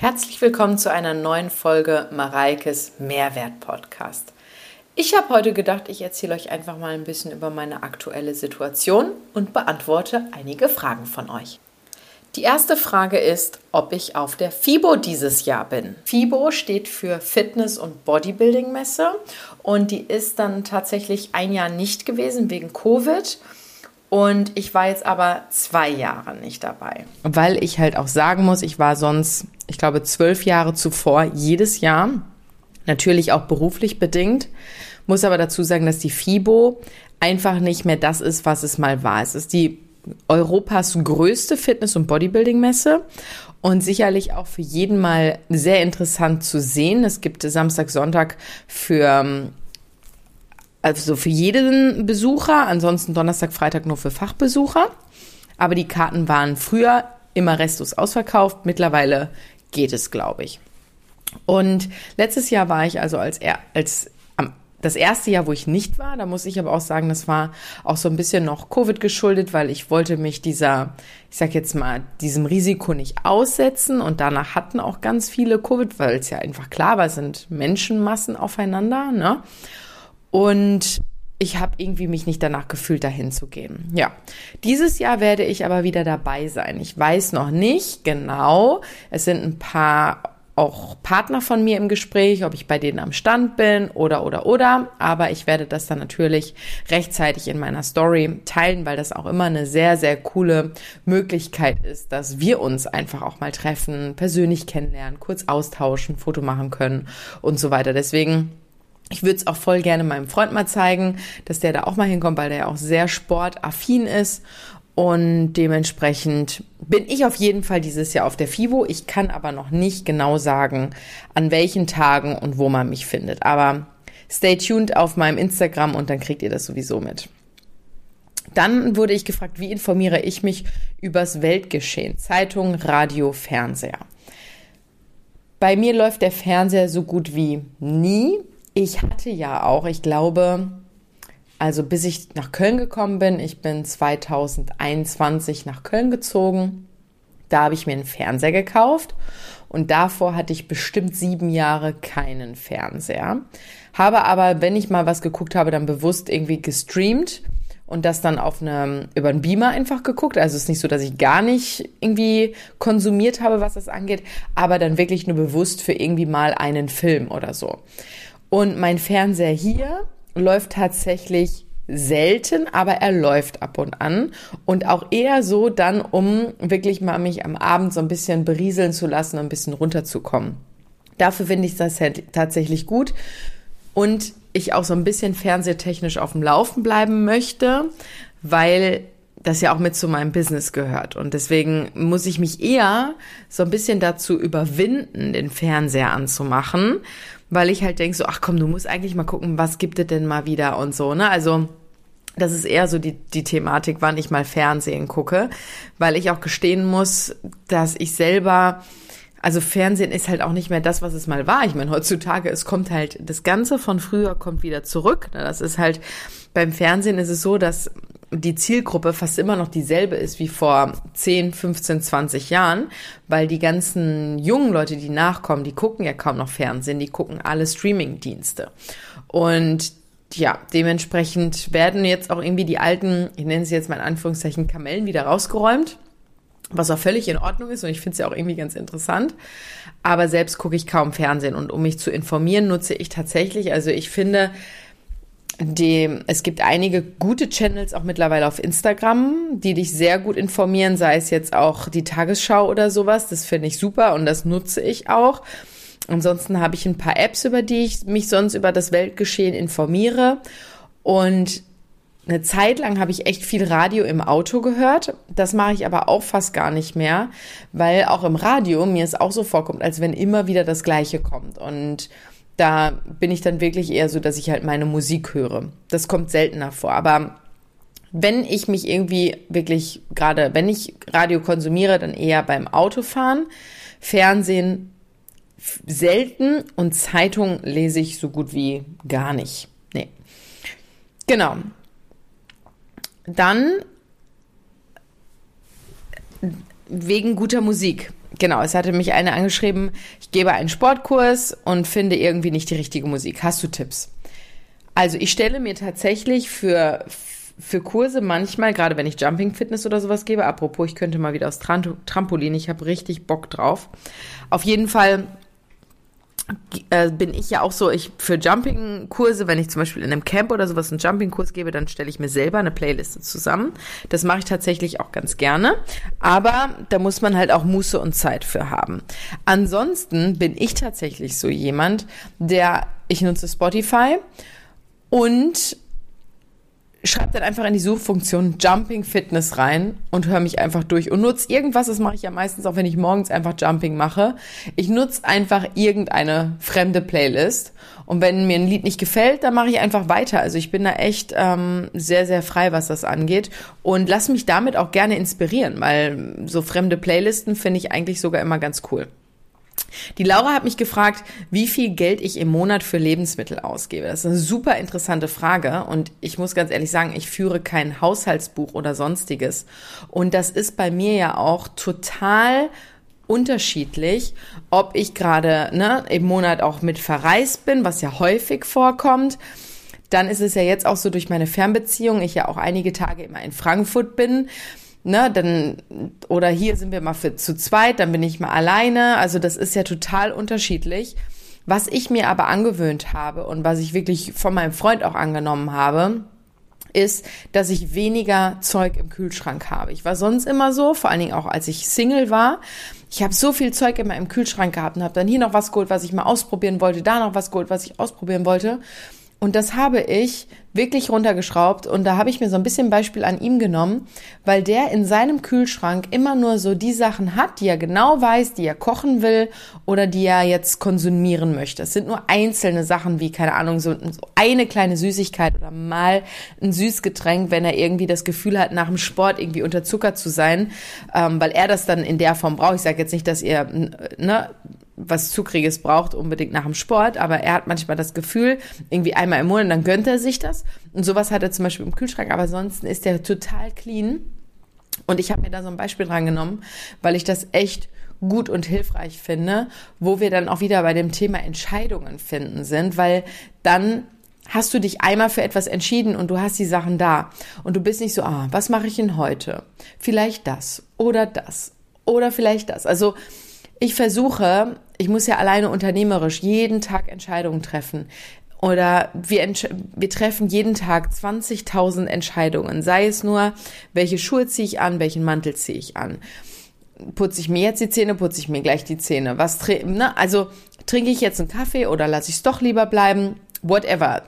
Herzlich willkommen zu einer neuen Folge Mareikes Mehrwert Podcast. Ich habe heute gedacht, ich erzähle euch einfach mal ein bisschen über meine aktuelle Situation und beantworte einige Fragen von euch. Die erste Frage ist, ob ich auf der FIBO dieses Jahr bin. FIBO steht für Fitness- und Bodybuilding-Messe und die ist dann tatsächlich ein Jahr nicht gewesen wegen Covid. Und ich war jetzt aber zwei Jahre nicht dabei. Weil ich halt auch sagen muss, ich war sonst, ich glaube, zwölf Jahre zuvor jedes Jahr. Natürlich auch beruflich bedingt. Muss aber dazu sagen, dass die FIBO einfach nicht mehr das ist, was es mal war. Es ist die Europas größte Fitness- und Bodybuilding-Messe und sicherlich auch für jeden mal sehr interessant zu sehen. Es gibt Samstag, Sonntag für also für jeden Besucher, ansonsten Donnerstag, Freitag nur für Fachbesucher. Aber die Karten waren früher immer restlos ausverkauft. Mittlerweile geht es, glaube ich. Und letztes Jahr war ich also als, als das erste Jahr, wo ich nicht war, da muss ich aber auch sagen, das war auch so ein bisschen noch Covid geschuldet, weil ich wollte mich dieser, ich sag jetzt mal, diesem Risiko nicht aussetzen und danach hatten auch ganz viele Covid, weil es ja einfach klar war, es sind Menschenmassen aufeinander, ne? Und ich habe irgendwie mich nicht danach gefühlt, dahin zu gehen. Ja, dieses Jahr werde ich aber wieder dabei sein. Ich weiß noch nicht genau. Es sind ein paar auch Partner von mir im Gespräch, ob ich bei denen am Stand bin oder oder oder. Aber ich werde das dann natürlich rechtzeitig in meiner Story teilen, weil das auch immer eine sehr, sehr coole Möglichkeit ist, dass wir uns einfach auch mal treffen, persönlich kennenlernen, kurz austauschen, Foto machen können und so weiter. Deswegen ich würde es auch voll gerne meinem Freund mal zeigen, dass der da auch mal hinkommt, weil der ja auch sehr sportaffin ist. Und dementsprechend bin ich auf jeden Fall dieses Jahr auf der FIVO. Ich kann aber noch nicht genau sagen, an welchen Tagen und wo man mich findet. Aber stay tuned auf meinem Instagram und dann kriegt ihr das sowieso mit. Dann wurde ich gefragt, wie informiere ich mich übers Weltgeschehen? Zeitung, Radio, Fernseher. Bei mir läuft der Fernseher so gut wie nie ich hatte ja auch, ich glaube, also bis ich nach Köln gekommen bin, ich bin 2021 nach Köln gezogen. Da habe ich mir einen Fernseher gekauft und davor hatte ich bestimmt sieben Jahre keinen Fernseher. Habe aber, wenn ich mal was geguckt habe, dann bewusst irgendwie gestreamt und das dann auf eine, über einen Beamer einfach geguckt. Also es ist nicht so, dass ich gar nicht irgendwie konsumiert habe, was das angeht, aber dann wirklich nur bewusst für irgendwie mal einen Film oder so. Und mein Fernseher hier läuft tatsächlich selten, aber er läuft ab und an und auch eher so dann, um wirklich mal mich am Abend so ein bisschen berieseln zu lassen, ein bisschen runterzukommen. Dafür finde ich das tatsächlich gut und ich auch so ein bisschen fernsehtechnisch auf dem Laufen bleiben möchte, weil das ja auch mit zu meinem Business gehört. Und deswegen muss ich mich eher so ein bisschen dazu überwinden, den Fernseher anzumachen, weil ich halt denke so, ach komm, du musst eigentlich mal gucken, was gibt es denn mal wieder und so, ne? Also, das ist eher so die, die Thematik, wann ich mal Fernsehen gucke, weil ich auch gestehen muss, dass ich selber, also Fernsehen ist halt auch nicht mehr das, was es mal war. Ich meine, heutzutage, es kommt halt, das Ganze von früher kommt wieder zurück. Ne? Das ist halt, beim Fernsehen ist es so, dass die Zielgruppe fast immer noch dieselbe ist wie vor 10, 15, 20 Jahren, weil die ganzen jungen Leute, die nachkommen, die gucken ja kaum noch Fernsehen, die gucken alle Streaming-Dienste. Und ja, dementsprechend werden jetzt auch irgendwie die alten, ich nenne sie jetzt mal in Anführungszeichen Kamellen wieder rausgeräumt, was auch völlig in Ordnung ist und ich finde es ja auch irgendwie ganz interessant. Aber selbst gucke ich kaum Fernsehen und um mich zu informieren, nutze ich tatsächlich, also ich finde, die, es gibt einige gute Channels auch mittlerweile auf Instagram, die dich sehr gut informieren, sei es jetzt auch die Tagesschau oder sowas. Das finde ich super und das nutze ich auch. Ansonsten habe ich ein paar Apps, über die ich mich sonst über das Weltgeschehen informiere. Und eine Zeit lang habe ich echt viel Radio im Auto gehört. Das mache ich aber auch fast gar nicht mehr, weil auch im Radio mir es auch so vorkommt, als wenn immer wieder das Gleiche kommt. Und da bin ich dann wirklich eher so, dass ich halt meine Musik höre. Das kommt seltener vor. Aber wenn ich mich irgendwie wirklich gerade, wenn ich Radio konsumiere, dann eher beim Autofahren. Fernsehen selten und Zeitung lese ich so gut wie gar nicht. Nee. Genau. Dann wegen guter Musik. Genau, es hatte mich eine angeschrieben, ich gebe einen Sportkurs und finde irgendwie nicht die richtige Musik. Hast du Tipps? Also ich stelle mir tatsächlich für, für Kurse manchmal, gerade wenn ich Jumping Fitness oder sowas gebe, apropos, ich könnte mal wieder aus Trampolin, ich habe richtig Bock drauf. Auf jeden Fall äh, bin ich ja auch so, ich für Jumping-Kurse, wenn ich zum Beispiel in einem Camp oder sowas einen Jumping-Kurs gebe, dann stelle ich mir selber eine Playliste zusammen. Das mache ich tatsächlich auch ganz gerne. Aber da muss man halt auch Muße und Zeit für haben. Ansonsten bin ich tatsächlich so jemand, der, ich nutze Spotify und schreibe dann einfach in die Suchfunktion Jumping Fitness rein und höre mich einfach durch und nutze irgendwas, das mache ich ja meistens auch, wenn ich morgens einfach Jumping mache. Ich nutze einfach irgendeine fremde Playlist und wenn mir ein Lied nicht gefällt, dann mache ich einfach weiter. Also ich bin da echt ähm, sehr, sehr frei, was das angeht und lass mich damit auch gerne inspirieren, weil so fremde Playlisten finde ich eigentlich sogar immer ganz cool. Die Laura hat mich gefragt, wie viel Geld ich im Monat für Lebensmittel ausgebe. Das ist eine super interessante Frage und ich muss ganz ehrlich sagen, ich führe kein Haushaltsbuch oder sonstiges. Und das ist bei mir ja auch total unterschiedlich, ob ich gerade ne, im Monat auch mit verreist bin, was ja häufig vorkommt. Dann ist es ja jetzt auch so durch meine Fernbeziehung, ich ja auch einige Tage immer in Frankfurt bin ne, dann, oder hier sind wir mal für, zu zweit, dann bin ich mal alleine. Also das ist ja total unterschiedlich. Was ich mir aber angewöhnt habe und was ich wirklich von meinem Freund auch angenommen habe, ist, dass ich weniger Zeug im Kühlschrank habe. Ich war sonst immer so, vor allen Dingen auch als ich Single war. Ich habe so viel Zeug immer im Kühlschrank gehabt und habe dann hier noch was geholt, was ich mal ausprobieren wollte, da noch was geholt, was ich ausprobieren wollte. Und das habe ich wirklich runtergeschraubt und da habe ich mir so ein bisschen Beispiel an ihm genommen, weil der in seinem Kühlschrank immer nur so die Sachen hat, die er genau weiß, die er kochen will oder die er jetzt konsumieren möchte. Es sind nur einzelne Sachen wie, keine Ahnung, so, eine kleine Süßigkeit oder mal ein Süßgetränk, wenn er irgendwie das Gefühl hat, nach dem Sport irgendwie unterzuckert zu sein, ähm, weil er das dann in der Form braucht. Ich sage jetzt nicht, dass ihr ne, was Zuckriges braucht, unbedingt nach dem Sport, aber er hat manchmal das Gefühl, irgendwie einmal im Monat, dann gönnt er sich das. Und sowas hat er zum Beispiel im Kühlschrank, aber ansonsten ist er total clean. Und ich habe mir da so ein Beispiel dran genommen, weil ich das echt gut und hilfreich finde, wo wir dann auch wieder bei dem Thema Entscheidungen finden sind, weil dann hast du dich einmal für etwas entschieden und du hast die Sachen da und du bist nicht so, ah, was mache ich denn heute? Vielleicht das oder das oder vielleicht das. Also ich versuche, ich muss ja alleine unternehmerisch jeden Tag Entscheidungen treffen. Oder wir, wir treffen jeden Tag 20.000 Entscheidungen. Sei es nur, welche Schuhe ziehe ich an, welchen Mantel ziehe ich an. Putze ich mir jetzt die Zähne, putze ich mir gleich die Zähne. Was ne? Also trinke ich jetzt einen Kaffee oder lasse ich es doch lieber bleiben? Whatever.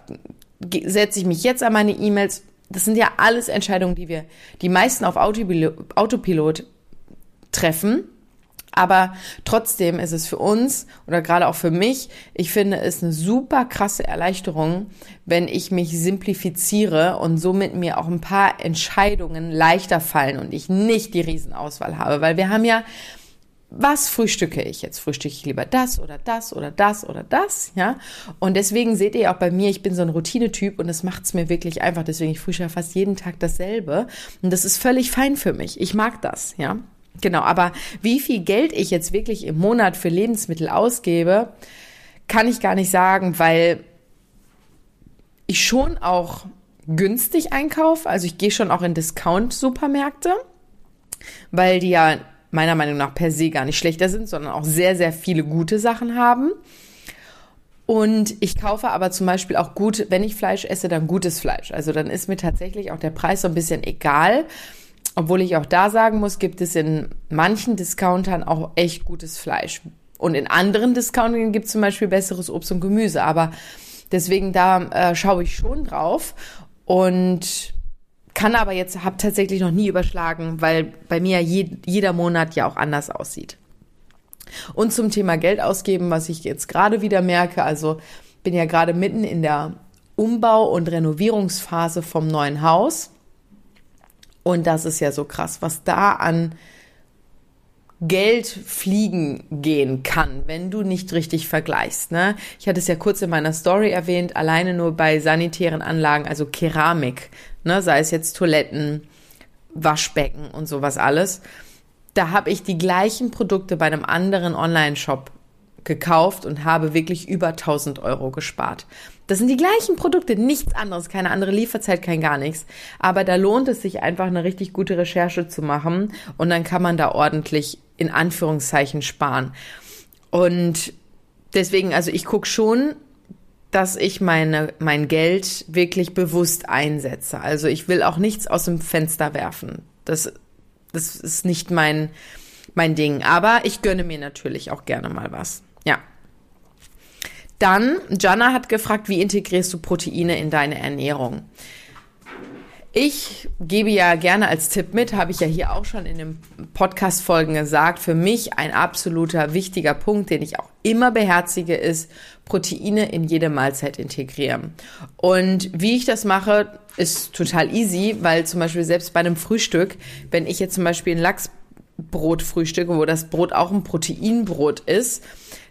Setze ich mich jetzt an meine E-Mails? Das sind ja alles Entscheidungen, die wir die meisten auf Autopilot treffen aber trotzdem ist es für uns oder gerade auch für mich, ich finde es eine super krasse Erleichterung, wenn ich mich simplifiziere und somit mir auch ein paar Entscheidungen leichter fallen und ich nicht die Riesenauswahl habe, weil wir haben ja was frühstücke ich jetzt? Frühstücke ich lieber das oder das oder das oder das, ja? Und deswegen seht ihr auch bei mir, ich bin so ein Routinetyp und das macht es mir wirklich einfach. Deswegen ich frühstücke fast jeden Tag dasselbe und das ist völlig fein für mich. Ich mag das, ja? Genau, aber wie viel Geld ich jetzt wirklich im Monat für Lebensmittel ausgebe, kann ich gar nicht sagen, weil ich schon auch günstig einkaufe. Also ich gehe schon auch in Discount-Supermärkte, weil die ja meiner Meinung nach per se gar nicht schlechter sind, sondern auch sehr, sehr viele gute Sachen haben. Und ich kaufe aber zum Beispiel auch gut, wenn ich Fleisch esse, dann gutes Fleisch. Also dann ist mir tatsächlich auch der Preis so ein bisschen egal. Obwohl ich auch da sagen muss, gibt es in manchen Discountern auch echt gutes Fleisch. Und in anderen Discountern gibt es zum Beispiel besseres Obst und Gemüse. Aber deswegen da äh, schaue ich schon drauf und kann aber jetzt, habe tatsächlich noch nie überschlagen, weil bei mir je, jeder Monat ja auch anders aussieht. Und zum Thema Geld ausgeben, was ich jetzt gerade wieder merke, also bin ja gerade mitten in der Umbau- und Renovierungsphase vom neuen Haus. Und das ist ja so krass, was da an Geld fliegen gehen kann, wenn du nicht richtig vergleichst. Ne? Ich hatte es ja kurz in meiner Story erwähnt, alleine nur bei sanitären Anlagen, also Keramik, ne? sei es jetzt Toiletten, Waschbecken und sowas alles. da habe ich die gleichen Produkte bei einem anderen Online-Shop gekauft und habe wirklich über 1000 Euro gespart. Das sind die gleichen Produkte, nichts anderes, keine andere Lieferzeit, kein gar nichts. Aber da lohnt es sich einfach eine richtig gute Recherche zu machen und dann kann man da ordentlich in Anführungszeichen sparen. Und deswegen, also ich gucke schon, dass ich meine, mein Geld wirklich bewusst einsetze. Also ich will auch nichts aus dem Fenster werfen. Das, das ist nicht mein, mein Ding. Aber ich gönne mir natürlich auch gerne mal was. Ja. Dann, Jana hat gefragt, wie integrierst du Proteine in deine Ernährung? Ich gebe ja gerne als Tipp mit, habe ich ja hier auch schon in den Podcast-Folgen gesagt, für mich ein absoluter wichtiger Punkt, den ich auch immer beherzige, ist Proteine in jede Mahlzeit integrieren. Und wie ich das mache, ist total easy, weil zum Beispiel selbst bei einem Frühstück, wenn ich jetzt zum Beispiel ein Lachsbrot frühstücke, wo das Brot auch ein Proteinbrot ist,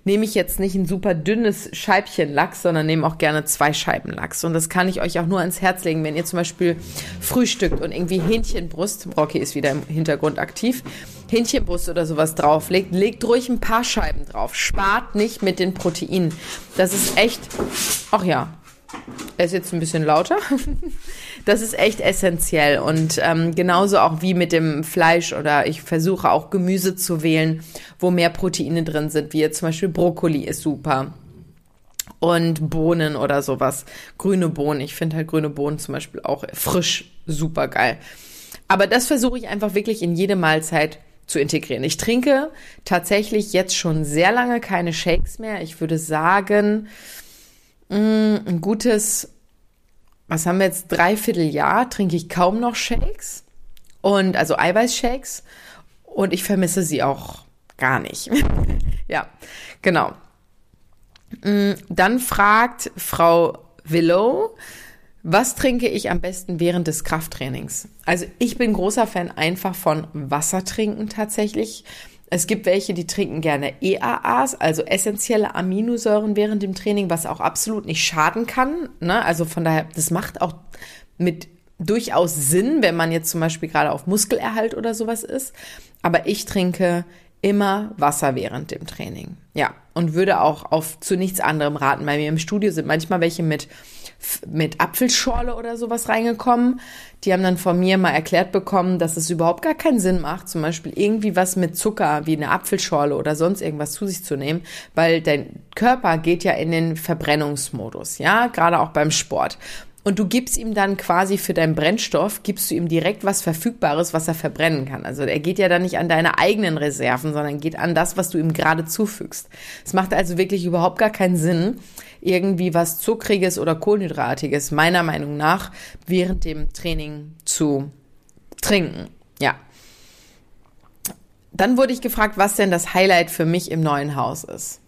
nehme ich jetzt nicht ein super dünnes Scheibchen Lachs, sondern nehme auch gerne zwei Scheiben Lachs. Und das kann ich euch auch nur ans Herz legen, wenn ihr zum Beispiel frühstückt und irgendwie Hähnchenbrust, Rocky ist wieder im Hintergrund aktiv, Hähnchenbrust oder sowas drauflegt, legt ruhig ein paar Scheiben drauf. Spart nicht mit den Proteinen. Das ist echt, ach ja, er ist jetzt ein bisschen lauter. Das ist echt essentiell und ähm, genauso auch wie mit dem Fleisch oder ich versuche auch Gemüse zu wählen, wo mehr Proteine drin sind, wie jetzt zum Beispiel Brokkoli ist super und Bohnen oder sowas. Grüne Bohnen. Ich finde halt grüne Bohnen zum Beispiel auch frisch super geil. Aber das versuche ich einfach wirklich in jede Mahlzeit zu integrieren. Ich trinke tatsächlich jetzt schon sehr lange keine Shakes mehr. Ich würde sagen, ein gutes, was haben wir jetzt, dreiviertel Jahr trinke ich kaum noch Shakes und also Eiweißshakes und ich vermisse sie auch gar nicht. ja, genau. Mm, dann fragt Frau Willow, was trinke ich am besten während des Krafttrainings? Also ich bin großer Fan einfach von Wasser trinken tatsächlich. Es gibt welche, die trinken gerne EAAs, also essentielle Aminosäuren während dem Training, was auch absolut nicht schaden kann. Ne? Also von daher, das macht auch mit durchaus Sinn, wenn man jetzt zum Beispiel gerade auf Muskelerhalt oder sowas ist. Aber ich trinke immer Wasser während dem Training. Ja, und würde auch auf zu nichts anderem raten. Bei mir im Studio sind manchmal welche mit mit Apfelschorle oder sowas reingekommen. Die haben dann von mir mal erklärt bekommen, dass es überhaupt gar keinen Sinn macht, zum Beispiel irgendwie was mit Zucker wie eine Apfelschorle oder sonst irgendwas zu sich zu nehmen, weil dein Körper geht ja in den Verbrennungsmodus, ja, gerade auch beim Sport. Und du gibst ihm dann quasi für deinen Brennstoff, gibst du ihm direkt was Verfügbares, was er verbrennen kann. Also er geht ja dann nicht an deine eigenen Reserven, sondern geht an das, was du ihm gerade zufügst. Es macht also wirklich überhaupt gar keinen Sinn, irgendwie was Zuckriges oder Kohlenhydratiges, meiner Meinung nach, während dem Training zu trinken. Ja. Dann wurde ich gefragt, was denn das Highlight für mich im neuen Haus ist.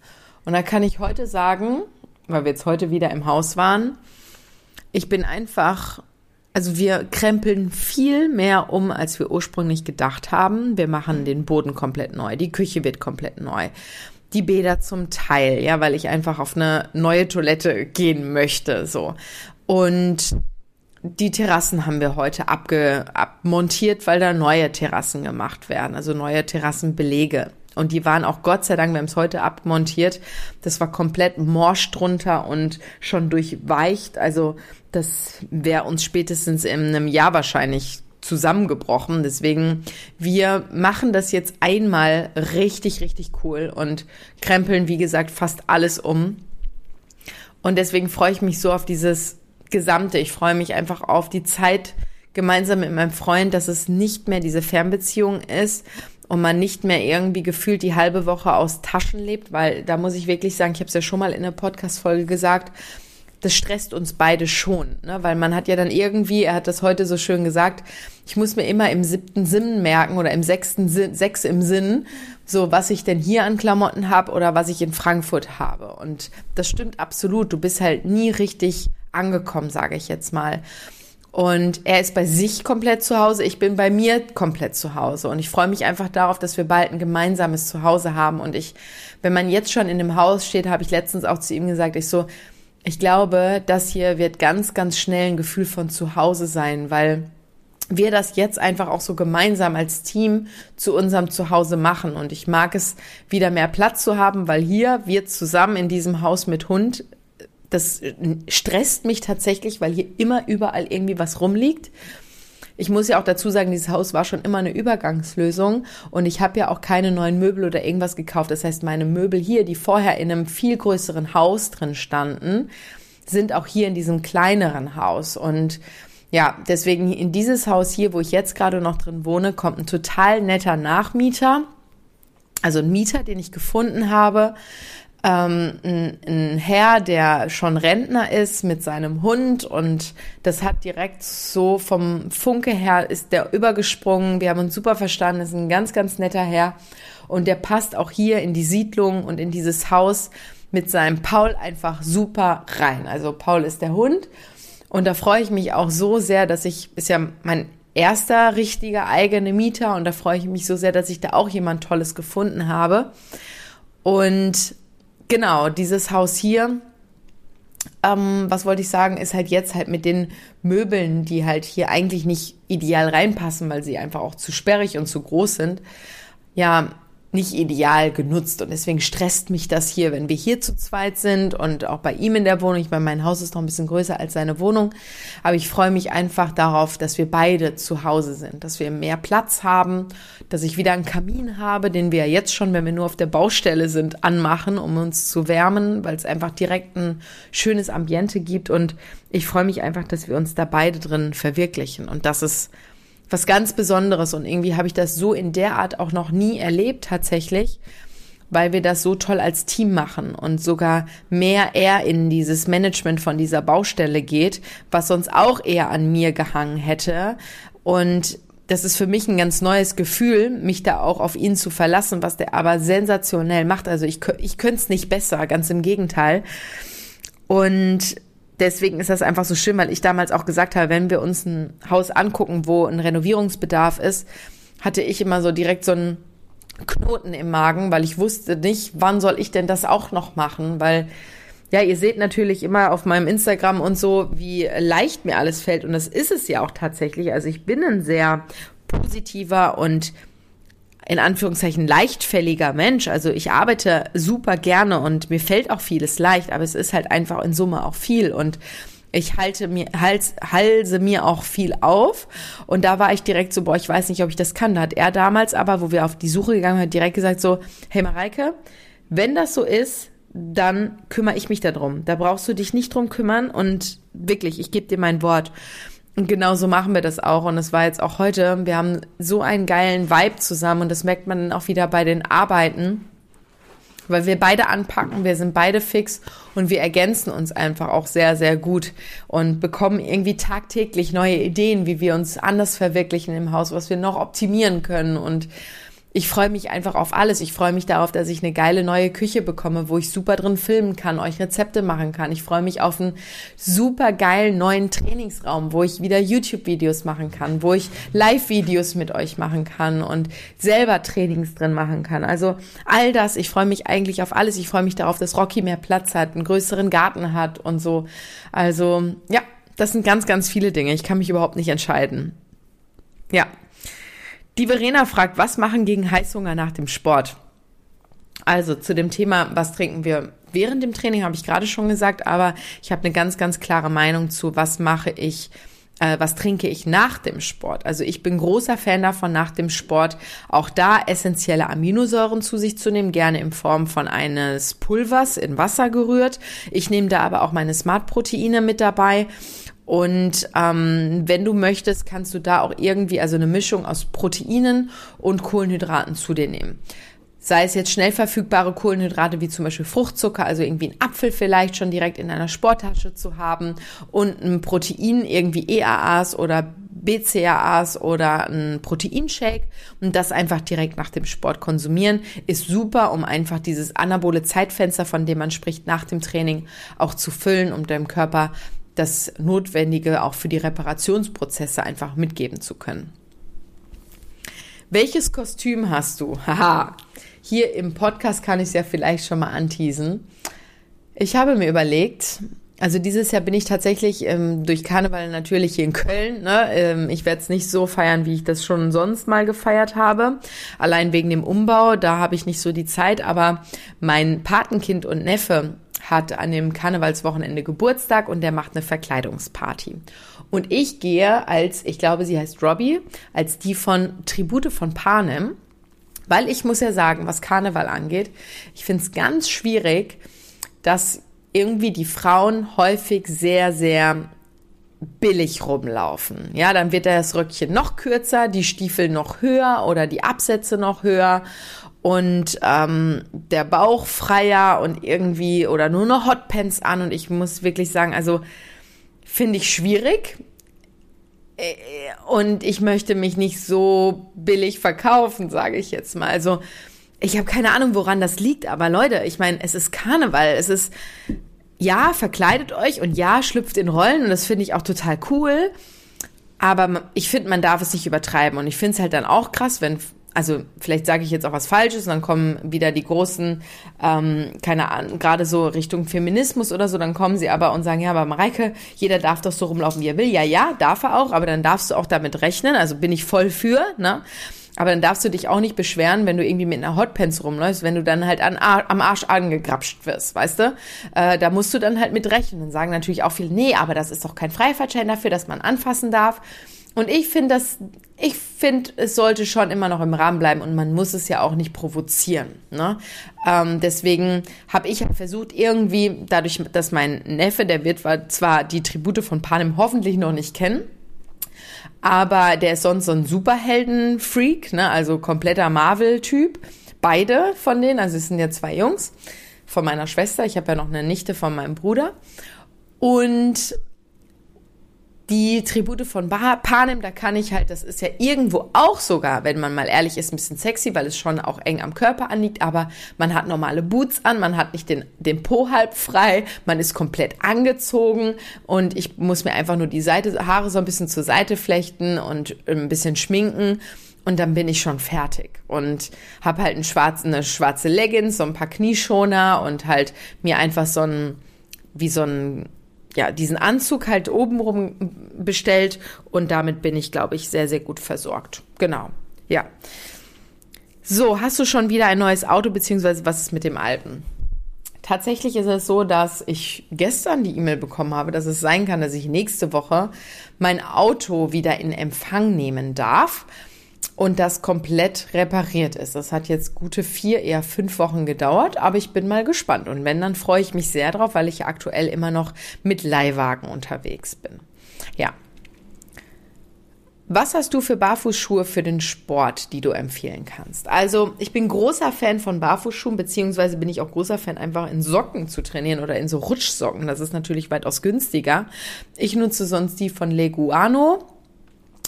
Und da kann ich heute sagen, weil wir jetzt heute wieder im Haus waren, ich bin einfach, also wir krempeln viel mehr um, als wir ursprünglich gedacht haben. Wir machen den Boden komplett neu, die Küche wird komplett neu. Die Bäder zum Teil, ja, weil ich einfach auf eine neue Toilette gehen möchte, so. Und die Terrassen haben wir heute abge, abmontiert, weil da neue Terrassen gemacht werden, also neue Terrassenbelege. Und die waren auch Gott sei Dank, wir haben es heute abmontiert. Das war komplett morsch drunter und schon durchweicht. Also das wäre uns spätestens in einem Jahr wahrscheinlich zusammengebrochen. Deswegen, wir machen das jetzt einmal richtig, richtig cool und krempeln, wie gesagt, fast alles um. Und deswegen freue ich mich so auf dieses Gesamte. Ich freue mich einfach auf die Zeit gemeinsam mit meinem Freund, dass es nicht mehr diese Fernbeziehung ist, und man nicht mehr irgendwie gefühlt die halbe Woche aus Taschen lebt, weil da muss ich wirklich sagen, ich habe es ja schon mal in der Podcast-Folge gesagt, das stresst uns beide schon, ne? weil man hat ja dann irgendwie, er hat das heute so schön gesagt, ich muss mir immer im siebten Sinn merken oder im sechsten Sinn, sechs im Sinn, so was ich denn hier an Klamotten habe oder was ich in Frankfurt habe. Und das stimmt absolut. Du bist halt nie richtig angekommen, sage ich jetzt mal. Und er ist bei sich komplett zu Hause, ich bin bei mir komplett zu Hause. Und ich freue mich einfach darauf, dass wir bald ein gemeinsames Zuhause haben. Und ich, wenn man jetzt schon in dem Haus steht, habe ich letztens auch zu ihm gesagt, ich so, ich glaube, das hier wird ganz, ganz schnell ein Gefühl von Zuhause sein, weil wir das jetzt einfach auch so gemeinsam als Team zu unserem Zuhause machen. Und ich mag es, wieder mehr Platz zu haben, weil hier wir zusammen in diesem Haus mit Hund, das stresst mich tatsächlich, weil hier immer überall irgendwie was rumliegt. Ich muss ja auch dazu sagen, dieses Haus war schon immer eine Übergangslösung und ich habe ja auch keine neuen Möbel oder irgendwas gekauft. Das heißt, meine Möbel hier, die vorher in einem viel größeren Haus drin standen, sind auch hier in diesem kleineren Haus und ja, deswegen in dieses Haus hier, wo ich jetzt gerade noch drin wohne, kommt ein total netter Nachmieter. Also ein Mieter, den ich gefunden habe. Ähm, ein, ein Herr, der schon Rentner ist mit seinem Hund und das hat direkt so vom Funke her ist der übergesprungen. Wir haben uns super verstanden. Das ist ein ganz, ganz netter Herr und der passt auch hier in die Siedlung und in dieses Haus mit seinem Paul einfach super rein. Also Paul ist der Hund und da freue ich mich auch so sehr, dass ich, ist ja mein erster richtiger eigene Mieter und da freue ich mich so sehr, dass ich da auch jemand Tolles gefunden habe. Und genau, dieses Haus hier, ähm, was wollte ich sagen, ist halt jetzt halt mit den Möbeln, die halt hier eigentlich nicht ideal reinpassen, weil sie einfach auch zu sperrig und zu groß sind. Ja, nicht ideal genutzt. Und deswegen stresst mich das hier, wenn wir hier zu zweit sind und auch bei ihm in der Wohnung. Ich meine, mein Haus ist noch ein bisschen größer als seine Wohnung, aber ich freue mich einfach darauf, dass wir beide zu Hause sind, dass wir mehr Platz haben, dass ich wieder einen Kamin habe, den wir jetzt schon, wenn wir nur auf der Baustelle sind, anmachen, um uns zu wärmen, weil es einfach direkt ein schönes Ambiente gibt. Und ich freue mich einfach, dass wir uns da beide drin verwirklichen. Und das ist was ganz Besonderes und irgendwie habe ich das so in der Art auch noch nie erlebt tatsächlich, weil wir das so toll als Team machen und sogar mehr er in dieses Management von dieser Baustelle geht, was sonst auch eher an mir gehangen hätte und das ist für mich ein ganz neues Gefühl, mich da auch auf ihn zu verlassen, was der aber sensationell macht. Also ich, ich könnte es nicht besser, ganz im Gegenteil. Und deswegen ist das einfach so schön, weil ich damals auch gesagt habe, wenn wir uns ein Haus angucken, wo ein Renovierungsbedarf ist, hatte ich immer so direkt so einen Knoten im Magen, weil ich wusste nicht, wann soll ich denn das auch noch machen, weil ja, ihr seht natürlich immer auf meinem Instagram und so, wie leicht mir alles fällt und das ist es ja auch tatsächlich. Also ich bin ein sehr positiver und in Anführungszeichen leichtfälliger Mensch. Also ich arbeite super gerne und mir fällt auch vieles leicht, aber es ist halt einfach in Summe auch viel und ich halte mir, hals, halse mir auch viel auf. Und da war ich direkt so, boah, ich weiß nicht, ob ich das kann. Da hat er damals aber, wo wir auf die Suche gegangen sind, direkt gesagt so, hey Mareike, wenn das so ist, dann kümmere ich mich darum. Da brauchst du dich nicht drum kümmern und wirklich, ich gebe dir mein Wort. Und genau so machen wir das auch. Und es war jetzt auch heute, wir haben so einen geilen Vibe zusammen und das merkt man dann auch wieder bei den Arbeiten, weil wir beide anpacken, wir sind beide fix und wir ergänzen uns einfach auch sehr, sehr gut und bekommen irgendwie tagtäglich neue Ideen, wie wir uns anders verwirklichen im Haus, was wir noch optimieren können und ich freue mich einfach auf alles. Ich freue mich darauf, dass ich eine geile neue Küche bekomme, wo ich super drin filmen kann, euch Rezepte machen kann. Ich freue mich auf einen super geilen neuen Trainingsraum, wo ich wieder YouTube-Videos machen kann, wo ich Live-Videos mit euch machen kann und selber Trainings drin machen kann. Also all das, ich freue mich eigentlich auf alles. Ich freue mich darauf, dass Rocky mehr Platz hat, einen größeren Garten hat und so. Also ja, das sind ganz, ganz viele Dinge. Ich kann mich überhaupt nicht entscheiden. Ja, die Verena fragt, was machen gegen Heißhunger nach dem Sport? Also zu dem Thema, was trinken wir während dem Training, habe ich gerade schon gesagt, aber ich habe eine ganz, ganz klare Meinung zu, was mache ich, äh, was trinke ich nach dem Sport. Also ich bin großer Fan davon, nach dem Sport auch da essentielle Aminosäuren zu sich zu nehmen, gerne in Form von eines Pulvers in Wasser gerührt. Ich nehme da aber auch meine Smart-Proteine mit dabei und ähm, wenn du möchtest, kannst du da auch irgendwie, also eine Mischung aus Proteinen und Kohlenhydraten zu dir nehmen. Sei es jetzt schnell verfügbare Kohlenhydrate wie zum Beispiel Fruchtzucker, also irgendwie ein Apfel vielleicht schon direkt in einer Sporttasche zu haben und ein Protein, irgendwie EAAs oder BCAAs oder ein Proteinshake und das einfach direkt nach dem Sport konsumieren, ist super, um einfach dieses anabole Zeitfenster, von dem man spricht, nach dem Training auch zu füllen, um deinem Körper das Notwendige auch für die Reparationsprozesse einfach mitgeben zu können. Welches Kostüm hast du? Haha, hier im Podcast kann ich es ja vielleicht schon mal anteasen. Ich habe mir überlegt, Also dieses Jahr bin ich tatsächlich ähm, durch Karneval natürlich hier in Köln. Ne? Ähm, ich werde es nicht so feiern, wie ich das schon sonst mal gefeiert habe. Allein wegen dem Umbau, da habe ich nicht so die Zeit. Aber mein Patenkind und Neffe hat an dem Karnevalswochenende Geburtstag und der macht eine Verkleidungsparty. Und ich gehe als, ich glaube, sie heißt Robbie, als die von Tribute von Panem. Weil ich muss ja sagen, was Karneval angeht, ich finde es ganz schwierig, dass irgendwie die Frauen häufig sehr, sehr billig rumlaufen. Ja, dann wird das Röckchen noch kürzer, die Stiefel noch höher oder die Absätze noch höher und ähm, der Bauch freier und irgendwie oder nur noch Hotpants an. Und ich muss wirklich sagen, also finde ich schwierig. Äh, und ich möchte mich nicht so billig verkaufen, sage ich jetzt mal. Also ich habe keine Ahnung, woran das liegt, aber Leute, ich meine, es ist Karneval, es ist ja, verkleidet euch und ja, schlüpft in Rollen. Und das finde ich auch total cool. Aber ich finde, man darf es nicht übertreiben. Und ich finde es halt dann auch krass, wenn also vielleicht sage ich jetzt auch was Falsches und dann kommen wieder die großen, ähm, keine Ahnung, gerade so Richtung Feminismus oder so, dann kommen sie aber und sagen, ja, aber Mareike, jeder darf doch so rumlaufen, wie er will. Ja, ja, darf er auch, aber dann darfst du auch damit rechnen, also bin ich voll für, ne? Aber dann darfst du dich auch nicht beschweren, wenn du irgendwie mit einer Hotpants rumläufst, wenn du dann halt an, am Arsch angegrapscht wirst, weißt du? Äh, da musst du dann halt mit rechnen. Dann sagen natürlich auch viele, nee, aber das ist doch kein Freifahrtschein dafür, dass man anfassen darf. Und ich finde das, ich finde, es sollte schon immer noch im Rahmen bleiben und man muss es ja auch nicht provozieren. Ne? Ähm, deswegen habe ich versucht, irgendwie, dadurch, dass mein Neffe, der wird zwar die Tribute von Panem hoffentlich noch nicht kennen, aber der ist sonst so ein Superhelden-Freak, ne? also kompletter Marvel-Typ. Beide von denen, also es sind ja zwei Jungs von meiner Schwester. Ich habe ja noch eine Nichte von meinem Bruder. Und die Tribute von Panem, da kann ich halt, das ist ja irgendwo auch sogar, wenn man mal ehrlich ist, ein bisschen sexy, weil es schon auch eng am Körper anliegt, aber man hat normale Boots an, man hat nicht den, den Po halb frei, man ist komplett angezogen und ich muss mir einfach nur die Seite, Haare so ein bisschen zur Seite flechten und ein bisschen schminken und dann bin ich schon fertig und habe halt einen schwarzen, eine schwarze Leggings, so ein paar Knieschoner und halt mir einfach so ein, wie so ein ja, diesen Anzug halt obenrum bestellt und damit bin ich, glaube ich, sehr, sehr gut versorgt. Genau. Ja. So, hast du schon wieder ein neues Auto, beziehungsweise was ist mit dem alten? Tatsächlich ist es so, dass ich gestern die E-Mail bekommen habe, dass es sein kann, dass ich nächste Woche mein Auto wieder in Empfang nehmen darf und das komplett repariert ist. Das hat jetzt gute vier, eher fünf Wochen gedauert, aber ich bin mal gespannt. Und wenn, dann freue ich mich sehr drauf, weil ich aktuell immer noch mit Leihwagen unterwegs bin. Ja. Was hast du für Barfußschuhe für den Sport, die du empfehlen kannst? Also, ich bin großer Fan von Barfußschuhen, beziehungsweise bin ich auch großer Fan, einfach in Socken zu trainieren oder in so Rutschsocken. Das ist natürlich weitaus günstiger. Ich nutze sonst die von Leguano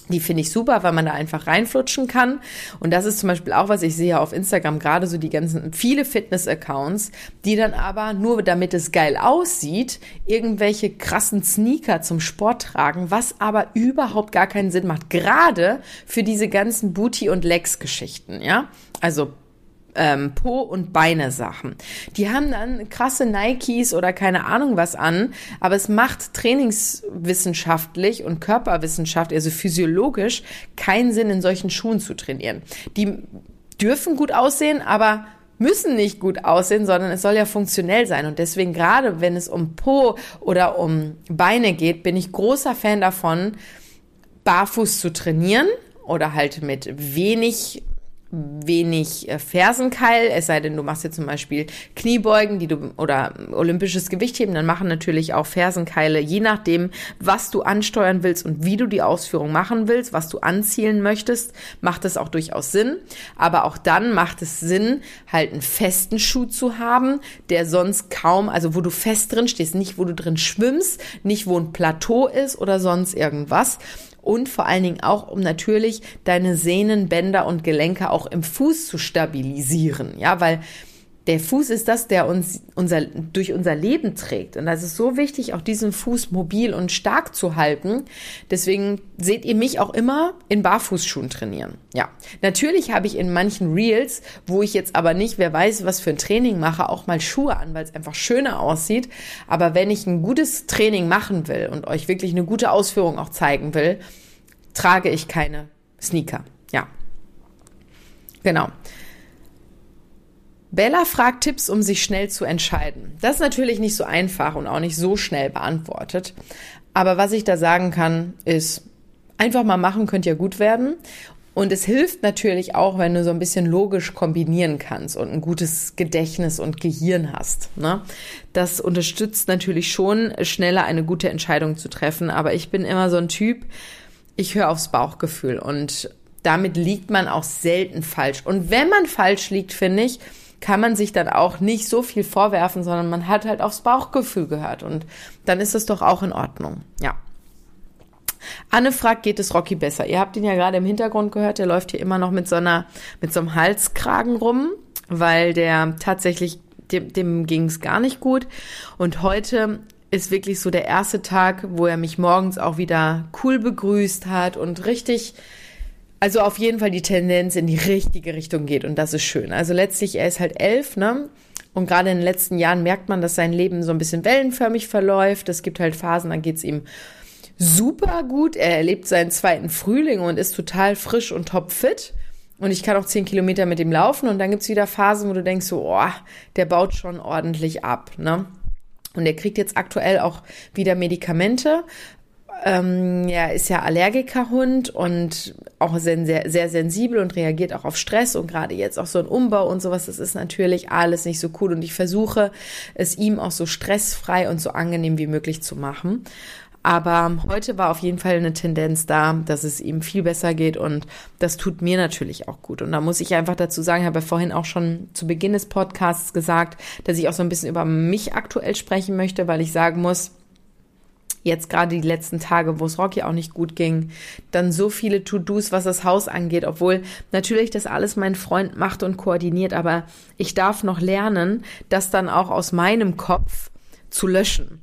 die finde ich super, weil man da einfach reinflutschen kann. Und das ist zum Beispiel auch, was ich sehe auf Instagram, gerade so die ganzen, viele Fitness-Accounts, die dann aber nur damit es geil aussieht, irgendwelche krassen Sneaker zum Sport tragen, was aber überhaupt gar keinen Sinn macht. Gerade für diese ganzen Booty- und Legs-Geschichten, ja. Also ähm, Po- und Beine-Sachen. Die haben dann krasse Nikes oder keine Ahnung was an, aber es macht trainingswissenschaftlich und körperwissenschaftlich, also physiologisch, keinen Sinn, in solchen Schuhen zu trainieren. Die dürfen gut aussehen, aber müssen nicht gut aussehen, sondern es soll ja funktionell sein. Und deswegen gerade, wenn es um Po oder um Beine geht, bin ich großer Fan davon, barfuß zu trainieren oder halt mit wenig wenig äh, Fersenkeil, es sei denn, du machst jetzt zum Beispiel Kniebeugen, die du oder olympisches Gewichtheben, dann machen natürlich auch Fersenkeile, je nachdem, was du ansteuern willst und wie du die Ausführung machen willst, was du anzielen möchtest, macht es auch durchaus Sinn. Aber auch dann macht es Sinn, halt einen festen Schuh zu haben, der sonst kaum, also wo du fest drin stehst, nicht wo du drin schwimmst, nicht wo ein Plateau ist oder sonst irgendwas und vor allen Dingen auch, um natürlich deine Sehnen, Bänder und Gelenke auch im Fuß zu stabilisieren. Ja, weil der Fuß ist das, der uns unser, durch unser Leben trägt. Und das ist so wichtig, auch diesen Fuß mobil und stark zu halten. Deswegen seht ihr mich auch immer in Barfußschuhen trainieren. Ja, natürlich habe ich in manchen Reels, wo ich jetzt aber nicht, wer weiß, was für ein Training mache, auch mal Schuhe an, weil es einfach schöner aussieht. Aber wenn ich ein gutes Training machen will und euch wirklich eine gute Ausführung auch zeigen will, trage ich keine Sneaker. Ja. Genau. Bella fragt Tipps, um sich schnell zu entscheiden. Das ist natürlich nicht so einfach und auch nicht so schnell beantwortet. Aber was ich da sagen kann, ist, einfach mal machen könnte ja gut werden. Und es hilft natürlich auch, wenn du so ein bisschen logisch kombinieren kannst und ein gutes Gedächtnis und Gehirn hast. Ne? Das unterstützt natürlich schon, schneller eine gute Entscheidung zu treffen. Aber ich bin immer so ein Typ, ich höre aufs Bauchgefühl und damit liegt man auch selten falsch. Und wenn man falsch liegt, finde ich, kann man sich dann auch nicht so viel vorwerfen, sondern man hat halt aufs Bauchgefühl gehört und dann ist es doch auch in Ordnung. Ja. Anne fragt, geht es Rocky besser? Ihr habt ihn ja gerade im Hintergrund gehört, der läuft hier immer noch mit so einer, mit so einem Halskragen rum, weil der tatsächlich, dem, dem ging es gar nicht gut. Und heute ist wirklich so der erste Tag, wo er mich morgens auch wieder cool begrüßt hat und richtig also auf jeden Fall die Tendenz in die richtige Richtung geht und das ist schön. Also letztlich, er ist halt elf, ne? Und gerade in den letzten Jahren merkt man, dass sein Leben so ein bisschen wellenförmig verläuft. Es gibt halt Phasen, da geht's ihm super gut. Er erlebt seinen zweiten Frühling und ist total frisch und topfit. Und ich kann auch zehn Kilometer mit ihm laufen. Und dann gibt's wieder Phasen, wo du denkst so, oh, der baut schon ordentlich ab, ne? Und er kriegt jetzt aktuell auch wieder Medikamente, ähm, er ist ja Allergikerhund und auch sehr, sehr, sehr sensibel und reagiert auch auf Stress und gerade jetzt auch so ein Umbau und sowas, das ist natürlich alles nicht so cool und ich versuche es ihm auch so stressfrei und so angenehm wie möglich zu machen. Aber heute war auf jeden Fall eine Tendenz da, dass es ihm viel besser geht und das tut mir natürlich auch gut. Und da muss ich einfach dazu sagen, ich habe ja vorhin auch schon zu Beginn des Podcasts gesagt, dass ich auch so ein bisschen über mich aktuell sprechen möchte, weil ich sagen muss, jetzt gerade die letzten Tage, wo es Rocky auch nicht gut ging, dann so viele To-Dos, was das Haus angeht, obwohl natürlich das alles mein Freund macht und koordiniert, aber ich darf noch lernen, das dann auch aus meinem Kopf zu löschen.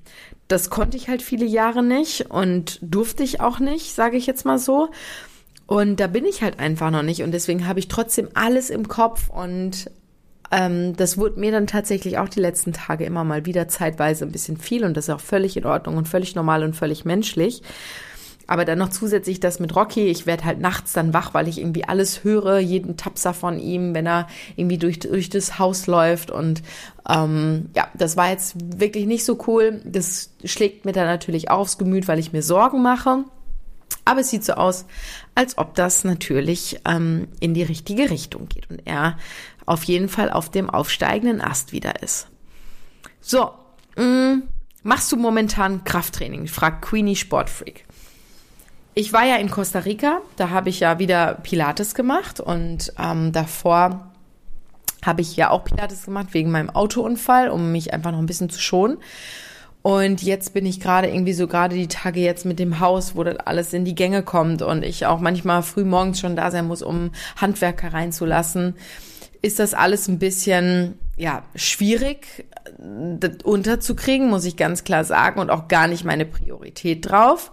Das konnte ich halt viele Jahre nicht und durfte ich auch nicht, sage ich jetzt mal so. Und da bin ich halt einfach noch nicht und deswegen habe ich trotzdem alles im Kopf und ähm, das wurde mir dann tatsächlich auch die letzten Tage immer mal wieder zeitweise ein bisschen viel und das ist auch völlig in Ordnung und völlig normal und völlig menschlich. Aber dann noch zusätzlich das mit Rocky. Ich werde halt nachts dann wach, weil ich irgendwie alles höre, jeden Tapser von ihm, wenn er irgendwie durch, durch das Haus läuft. Und ähm, ja, das war jetzt wirklich nicht so cool. Das schlägt mir dann natürlich aufs Gemüt, weil ich mir Sorgen mache. Aber es sieht so aus, als ob das natürlich ähm, in die richtige Richtung geht und er auf jeden Fall auf dem aufsteigenden Ast wieder ist. So, mh, mm, machst du momentan Krafttraining? fragt Queenie Sportfreak. Ich war ja in Costa Rica, da habe ich ja wieder Pilates gemacht und ähm, davor habe ich ja auch Pilates gemacht wegen meinem Autounfall, um mich einfach noch ein bisschen zu schonen. Und jetzt bin ich gerade irgendwie so gerade die Tage jetzt mit dem Haus, wo das alles in die Gänge kommt und ich auch manchmal früh morgens schon da sein muss, um Handwerker reinzulassen, ist das alles ein bisschen, ja, schwierig unterzukriegen, muss ich ganz klar sagen und auch gar nicht meine Priorität drauf.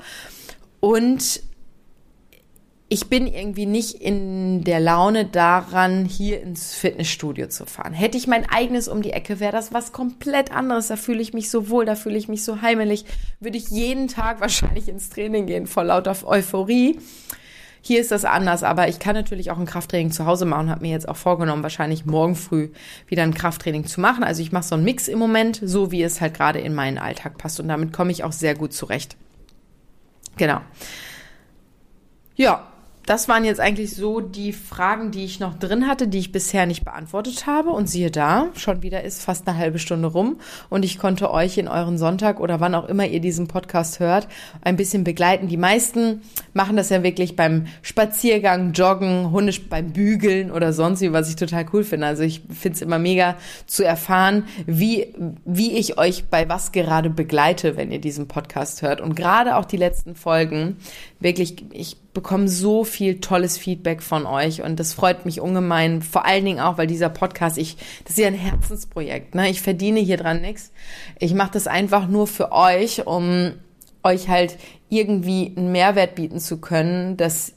Und ich bin irgendwie nicht in der Laune daran, hier ins Fitnessstudio zu fahren. Hätte ich mein eigenes um die Ecke, wäre das was komplett anderes. Da fühle ich mich so wohl, da fühle ich mich so heimelig. Würde ich jeden Tag wahrscheinlich ins Training gehen, vor lauter Euphorie. Hier ist das anders, aber ich kann natürlich auch ein Krafttraining zu Hause machen habe mir jetzt auch vorgenommen, wahrscheinlich morgen früh wieder ein Krafttraining zu machen. Also ich mache so einen Mix im Moment, so wie es halt gerade in meinen Alltag passt und damit komme ich auch sehr gut zurecht. Genau. Ja, das waren jetzt eigentlich so die Fragen, die ich noch drin hatte, die ich bisher nicht beantwortet habe. Und siehe da, schon wieder ist fast eine halbe Stunde rum und ich konnte euch in euren Sonntag oder wann auch immer ihr diesen Podcast hört, ein bisschen begleiten. Die meisten machen das ja wirklich beim Spaziergang, Joggen, Hunde beim Bügeln oder sonst wie, was ich total cool finde. Also ich finde es immer mega zu erfahren, wie, wie ich euch bei was gerade begleite, wenn ihr diesen Podcast hört. Und gerade auch die letzten Folgen, wirklich, ich bekomme so viel tolles Feedback von euch und das freut mich ungemein. Vor allen Dingen auch, weil dieser Podcast, ich, das ist ja ein Herzensprojekt. Ne? Ich verdiene hier dran nichts. Ich mache das einfach nur für euch, um euch halt irgendwie einen Mehrwert bieten zu können, dass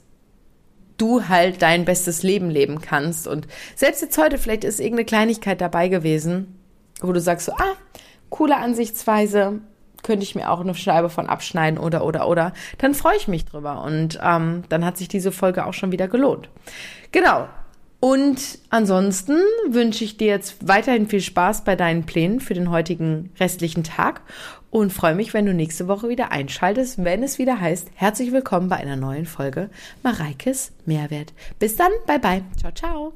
du halt dein bestes Leben leben kannst. Und selbst jetzt heute, vielleicht ist irgendeine Kleinigkeit dabei gewesen, wo du sagst so, ah, coole Ansichtsweise, könnte ich mir auch eine Scheibe von abschneiden oder oder oder, dann freue ich mich drüber und ähm, dann hat sich diese Folge auch schon wieder gelohnt. Genau. Und ansonsten wünsche ich dir jetzt weiterhin viel Spaß bei deinen Plänen für den heutigen restlichen Tag und freue mich, wenn du nächste Woche wieder einschaltest, wenn es wieder heißt, herzlich willkommen bei einer neuen Folge Mareikes Mehrwert. Bis dann, bye bye. Ciao, ciao.